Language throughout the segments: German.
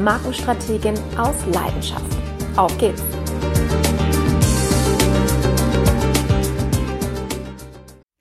Markenstrategin aus Leidenschaft. Auf geht's!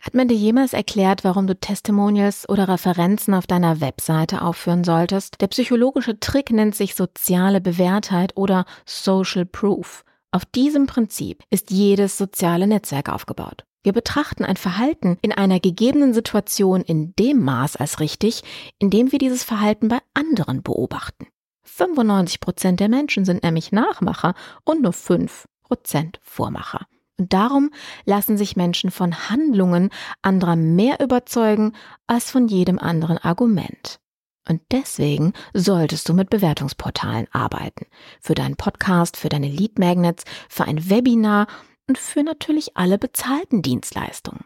Hat man dir jemals erklärt, warum du Testimonials oder Referenzen auf deiner Webseite aufführen solltest? Der psychologische Trick nennt sich soziale Bewährtheit oder Social Proof. Auf diesem Prinzip ist jedes soziale Netzwerk aufgebaut. Wir betrachten ein Verhalten in einer gegebenen Situation in dem Maß als richtig, in dem wir dieses Verhalten bei anderen beobachten. 95 Prozent der Menschen sind nämlich Nachmacher und nur 5 Prozent Vormacher. Und darum lassen sich Menschen von Handlungen anderer mehr überzeugen als von jedem anderen Argument. Und deswegen solltest du mit Bewertungsportalen arbeiten. Für deinen Podcast, für deine Lead Magnets, für ein Webinar und für natürlich alle bezahlten Dienstleistungen.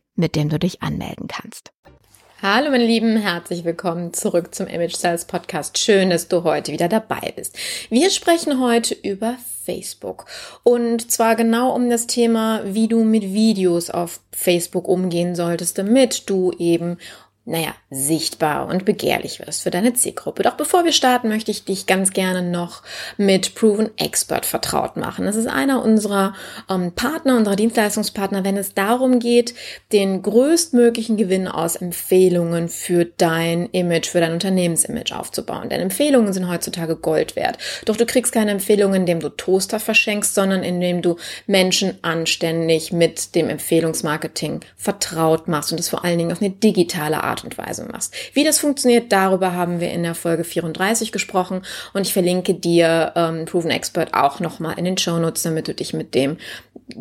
mit dem du dich anmelden kannst. Hallo meine Lieben, herzlich willkommen zurück zum Image Sales Podcast. Schön, dass du heute wieder dabei bist. Wir sprechen heute über Facebook und zwar genau um das Thema, wie du mit Videos auf Facebook umgehen solltest, damit du eben naja, sichtbar und begehrlich wirst für deine Zielgruppe. Doch bevor wir starten, möchte ich dich ganz gerne noch mit Proven Expert vertraut machen. Das ist einer unserer ähm, Partner, unserer Dienstleistungspartner, wenn es darum geht, den größtmöglichen Gewinn aus Empfehlungen für dein Image, für dein Unternehmensimage aufzubauen. Denn Empfehlungen sind heutzutage Gold wert. Doch du kriegst keine Empfehlungen, indem du Toaster verschenkst, sondern indem du Menschen anständig mit dem Empfehlungsmarketing vertraut machst und es vor allen Dingen auf eine digitale Art Art und Weise machst. Wie das funktioniert, darüber haben wir in der Folge 34 gesprochen und ich verlinke dir ähm, Proven Expert auch nochmal in den Show Notes, damit du dich mit dem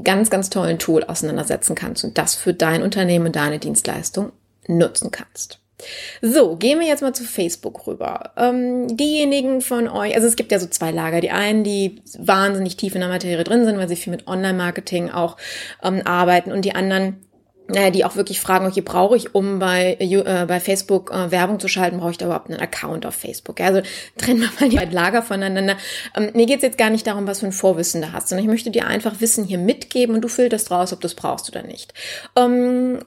ganz, ganz tollen Tool auseinandersetzen kannst und das für dein Unternehmen, deine Dienstleistung nutzen kannst. So, gehen wir jetzt mal zu Facebook rüber. Ähm, diejenigen von euch, also es gibt ja so zwei Lager. Die einen, die wahnsinnig tief in der Materie drin sind, weil sie viel mit Online-Marketing auch ähm, arbeiten und die anderen, äh, die auch wirklich fragen, okay, brauche ich, um bei, äh, bei Facebook äh, Werbung zu schalten, brauche ich da überhaupt einen Account auf Facebook? Ja, also trennen wir mal die beiden Lager voneinander. Ähm, mir geht's jetzt gar nicht darum, was für ein Vorwissen du hast, sondern ich möchte dir einfach Wissen hier mitgeben und du filterst raus, ob du es brauchst oder nicht. Ähm,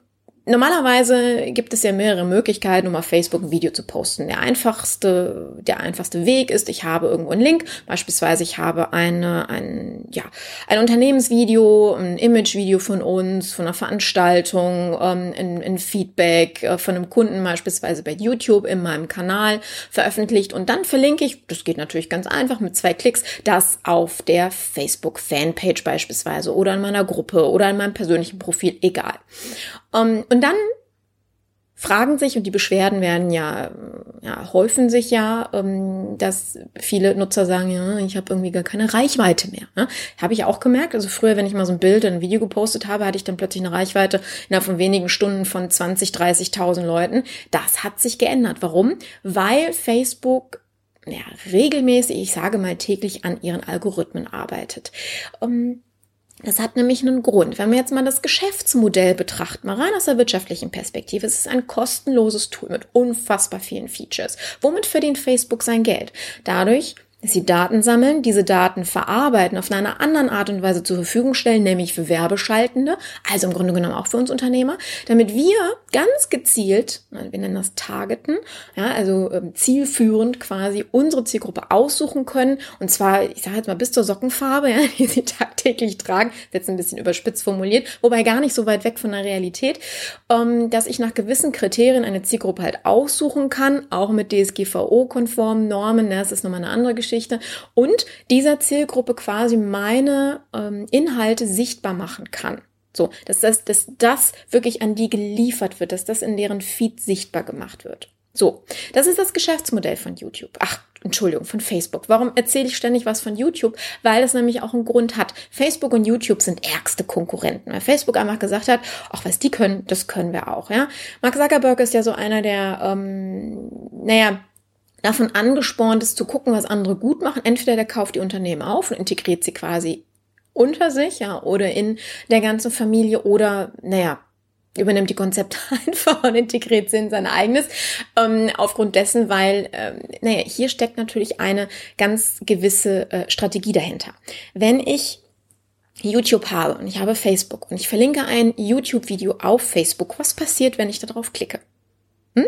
Normalerweise gibt es ja mehrere Möglichkeiten, um auf Facebook ein Video zu posten. Der einfachste, der einfachste Weg ist, ich habe irgendwo einen Link. Beispielsweise, ich habe eine, ein, ja, ein Unternehmensvideo, ein Imagevideo von uns, von einer Veranstaltung, ähm, ein, ein Feedback äh, von einem Kunden beispielsweise bei YouTube in meinem Kanal veröffentlicht und dann verlinke ich, das geht natürlich ganz einfach mit zwei Klicks, das auf der Facebook Fanpage beispielsweise oder in meiner Gruppe oder in meinem persönlichen Profil, egal. Ähm, und dann fragen sich, und die Beschwerden werden ja, ja häufen sich ja, ähm, dass viele Nutzer sagen, ja, ich habe irgendwie gar keine Reichweite mehr. Ne? Habe ich auch gemerkt. Also früher, wenn ich mal so ein Bild, ein Video gepostet habe, hatte ich dann plötzlich eine Reichweite innerhalb von wenigen Stunden von 20, 30.000 Leuten. Das hat sich geändert. Warum? Weil Facebook ja, regelmäßig, ich sage mal täglich, an ihren Algorithmen arbeitet. Ähm, das hat nämlich einen Grund. Wenn wir jetzt mal das Geschäftsmodell betrachten, mal rein aus der wirtschaftlichen Perspektive, es ist ein kostenloses Tool mit unfassbar vielen Features. Womit verdient Facebook sein Geld? Dadurch, dass sie Daten sammeln, diese Daten verarbeiten, auf einer anderen Art und Weise zur Verfügung stellen, nämlich für Werbeschaltende, also im Grunde genommen auch für uns Unternehmer, damit wir ganz gezielt, wir nennen das Targeten, ja, also ähm, zielführend quasi unsere Zielgruppe aussuchen können, und zwar, ich sage jetzt mal bis zur Sockenfarbe, ja, die sie tagtäglich tragen, jetzt ein bisschen überspitzt formuliert, wobei gar nicht so weit weg von der Realität, ähm, dass ich nach gewissen Kriterien eine Zielgruppe halt aussuchen kann, auch mit DSGVO-konformen Normen, ne, das ist nochmal eine andere Geschichte, Geschichte und dieser Zielgruppe quasi meine ähm, Inhalte sichtbar machen kann. So, dass das, dass das wirklich an die geliefert wird, dass das in deren Feed sichtbar gemacht wird. So, das ist das Geschäftsmodell von YouTube. Ach, Entschuldigung, von Facebook. Warum erzähle ich ständig was von YouTube? Weil das nämlich auch einen Grund hat. Facebook und YouTube sind ärgste Konkurrenten. Weil Facebook einfach gesagt hat, ach, was die können, das können wir auch, ja. Mark Zuckerberg ist ja so einer der, ähm, naja, davon angespornt ist zu gucken, was andere gut machen. Entweder der kauft die Unternehmen auf und integriert sie quasi unter sich, ja, oder in der ganzen Familie oder, naja, übernimmt die Konzepte einfach und integriert sie in sein eigenes. Ähm, aufgrund dessen, weil, ähm, naja, hier steckt natürlich eine ganz gewisse äh, Strategie dahinter. Wenn ich YouTube habe und ich habe Facebook und ich verlinke ein YouTube-Video auf Facebook, was passiert, wenn ich darauf klicke? Hm?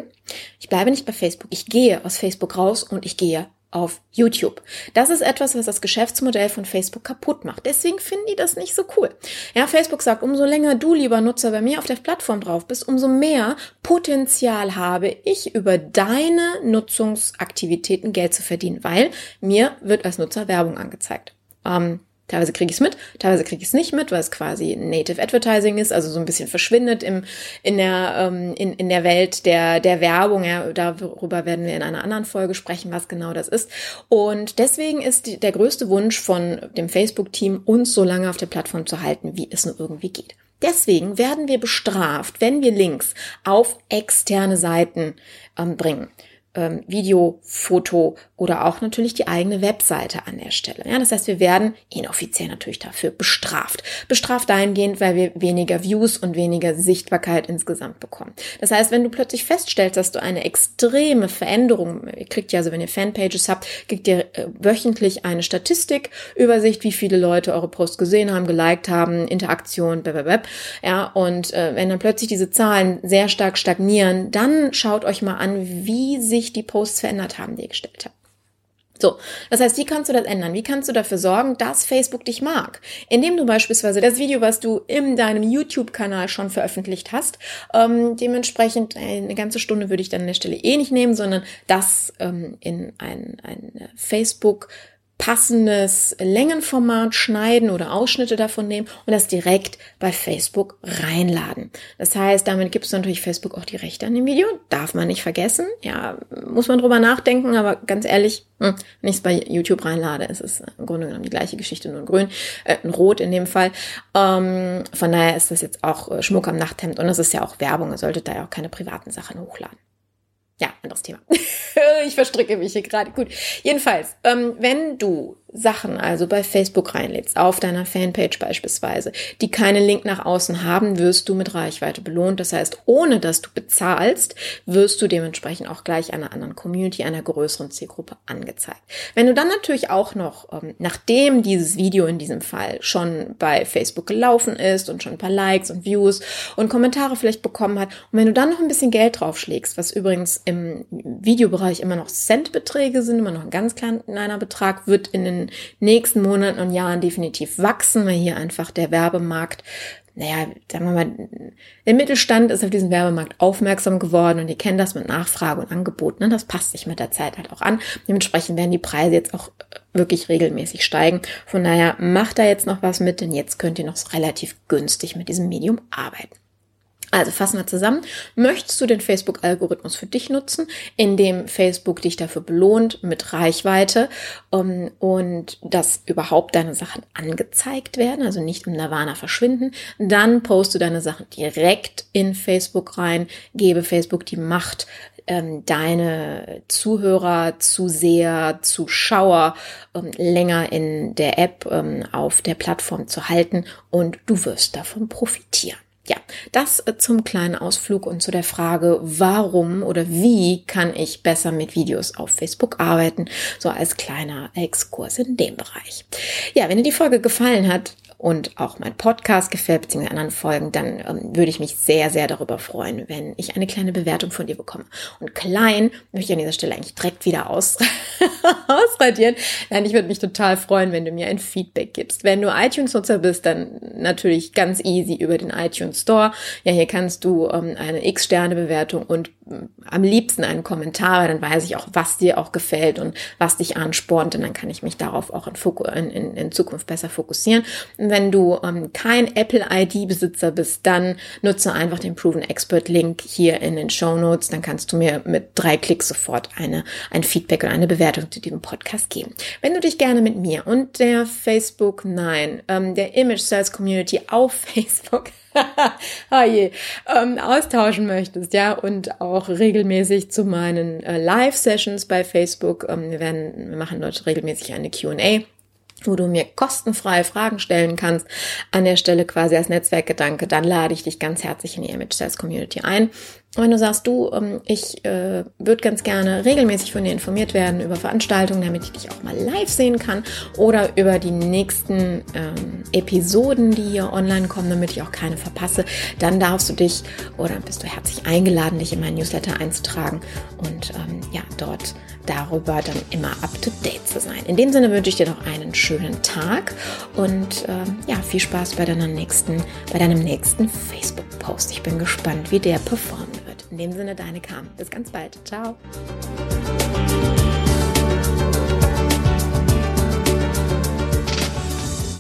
Ich bleibe nicht bei Facebook. Ich gehe aus Facebook raus und ich gehe auf YouTube. Das ist etwas, was das Geschäftsmodell von Facebook kaputt macht. Deswegen finden die das nicht so cool. Ja, Facebook sagt, umso länger du, lieber Nutzer, bei mir auf der Plattform drauf bist, umso mehr Potenzial habe ich über deine Nutzungsaktivitäten Geld zu verdienen, weil mir wird als Nutzer Werbung angezeigt. Ähm, Teilweise kriege ich es mit, teilweise kriege ich es nicht mit, weil es quasi Native Advertising ist, also so ein bisschen verschwindet im, in, der, ähm, in, in der Welt der, der Werbung. Ja, darüber werden wir in einer anderen Folge sprechen, was genau das ist. Und deswegen ist die, der größte Wunsch von dem Facebook-Team, uns so lange auf der Plattform zu halten, wie es nur irgendwie geht. Deswegen werden wir bestraft, wenn wir Links auf externe Seiten ähm, bringen ähm, Video, Foto oder auch natürlich die eigene Webseite an der Stelle. Ja, das heißt, wir werden inoffiziell natürlich dafür bestraft. Bestraft dahingehend, weil wir weniger Views und weniger Sichtbarkeit insgesamt bekommen. Das heißt, wenn du plötzlich feststellst, dass du eine extreme Veränderung, ihr kriegt ja, also wenn ihr Fanpages habt, kriegt ihr äh, wöchentlich eine Statistik, Übersicht, wie viele Leute eure Post gesehen haben, geliked haben, Interaktion, blablabla. Ja, und äh, wenn dann plötzlich diese Zahlen sehr stark stagnieren, dann schaut euch mal an, wie sich die Posts verändert haben, die ihr gestellt habt. So, das heißt, wie kannst du das ändern? Wie kannst du dafür sorgen, dass Facebook dich mag? Indem du beispielsweise das Video, was du in deinem YouTube-Kanal schon veröffentlicht hast, ähm, dementsprechend eine ganze Stunde würde ich dann an der Stelle eh nicht nehmen, sondern das ähm, in ein, ein Facebook- passendes Längenformat schneiden oder Ausschnitte davon nehmen und das direkt bei Facebook reinladen. Das heißt, damit gibst du natürlich Facebook auch die Rechte an dem Video. Darf man nicht vergessen. Ja, muss man drüber nachdenken, aber ganz ehrlich, hm, wenn ich bei YouTube reinlade, ist es im Grunde genommen die gleiche Geschichte, nur in grün, äh, in rot in dem Fall. Ähm, von daher ist das jetzt auch äh, Schmuck am Nachthemd und das ist ja auch Werbung. Ihr solltet da ja auch keine privaten Sachen hochladen. Ja, anderes Thema. ich verstricke mich hier gerade. Gut. Jedenfalls, ähm, wenn du Sachen also bei Facebook reinlädst, auf deiner Fanpage beispielsweise, die keinen Link nach außen haben, wirst du mit Reichweite belohnt. Das heißt, ohne dass du bezahlst, wirst du dementsprechend auch gleich einer anderen Community, einer größeren Zielgruppe angezeigt. Wenn du dann natürlich auch noch, ähm, nachdem dieses Video in diesem Fall schon bei Facebook gelaufen ist und schon ein paar Likes und Views und Kommentare vielleicht bekommen hat, und wenn du dann noch ein bisschen Geld draufschlägst, was übrigens im Videobereich immer noch Centbeträge sind, immer noch ein ganz kleiner Betrag, wird in den nächsten Monaten und Jahren definitiv wachsen, weil hier einfach der Werbemarkt naja, sagen wir mal, der Mittelstand ist auf diesen Werbemarkt aufmerksam geworden und ihr kennt das mit Nachfrage und Angebot. Ne? Das passt sich mit der Zeit halt auch an. Dementsprechend werden die Preise jetzt auch wirklich regelmäßig steigen. Von daher macht da jetzt noch was mit, denn jetzt könnt ihr noch relativ günstig mit diesem Medium arbeiten. Also fassen wir zusammen. Möchtest du den Facebook-Algorithmus für dich nutzen, indem Facebook dich dafür belohnt mit Reichweite um, ähm, und dass überhaupt deine Sachen angezeigt werden, also nicht im Nirvana verschwinden, dann poste deine Sachen direkt in Facebook rein, gebe Facebook die Macht, ähm, deine Zuhörer, Zuseher, Zuschauer ähm, länger in der App ähm, auf der Plattform zu halten und du wirst davon profitieren. Ja, das äh, zum kleinen Ausflug und zu der Frage, warum oder wie kann ich besser mit Videos auf Facebook arbeiten, so als kleiner Exkurs in dem Bereich. Ja, wenn dir die Folge gefallen hat, und auch mein Podcast gefällt, beziehungsweise anderen Folgen, dann ähm, würde ich mich sehr, sehr darüber freuen, wenn ich eine kleine Bewertung von dir bekomme. Und klein möchte ich an dieser Stelle eigentlich direkt wieder aus ausradieren. Nein, ich würde mich total freuen, wenn du mir ein Feedback gibst. Wenn du iTunes-Nutzer bist, dann natürlich ganz easy über den iTunes Store. Ja, hier kannst du ähm, eine X-Sterne-Bewertung und am liebsten einen Kommentar, weil dann weiß ich auch, was dir auch gefällt und was dich anspornt und dann kann ich mich darauf auch in, in, in Zukunft besser fokussieren. Wenn du ähm, kein Apple-ID-Besitzer bist, dann nutze einfach den Proven Expert-Link hier in den Show Notes. Dann kannst du mir mit drei Klicks sofort eine, ein Feedback und eine Bewertung zu diesem Podcast geben. Wenn du dich gerne mit mir und der Facebook, nein, ähm, der Image Sales Community auf Facebook ah je, ähm, austauschen möchtest, ja, und auch regelmäßig zu meinen äh, Live-Sessions bei Facebook. Ähm, wir, werden, wir machen dort regelmäßig eine Q&A wo du mir kostenfrei Fragen stellen kannst, an der Stelle quasi als Netzwerkgedanke, dann lade ich dich ganz herzlich in die Image Sales Community ein. Wenn du sagst, du, ähm, ich äh, würde ganz gerne regelmäßig von dir informiert werden über Veranstaltungen, damit ich dich auch mal live sehen kann oder über die nächsten ähm, Episoden, die hier online kommen, damit ich auch keine verpasse, dann darfst du dich oder bist du herzlich eingeladen, dich in meinen Newsletter einzutragen und ähm, ja, dort darüber dann immer up to date zu sein. In dem Sinne wünsche ich dir noch einen schönen Tag und ähm, ja, viel Spaß bei deiner nächsten, bei deinem nächsten Facebook-Post. Ich bin gespannt, wie der performen wird. In dem Sinne, deine Kam. Bis ganz bald. Ciao.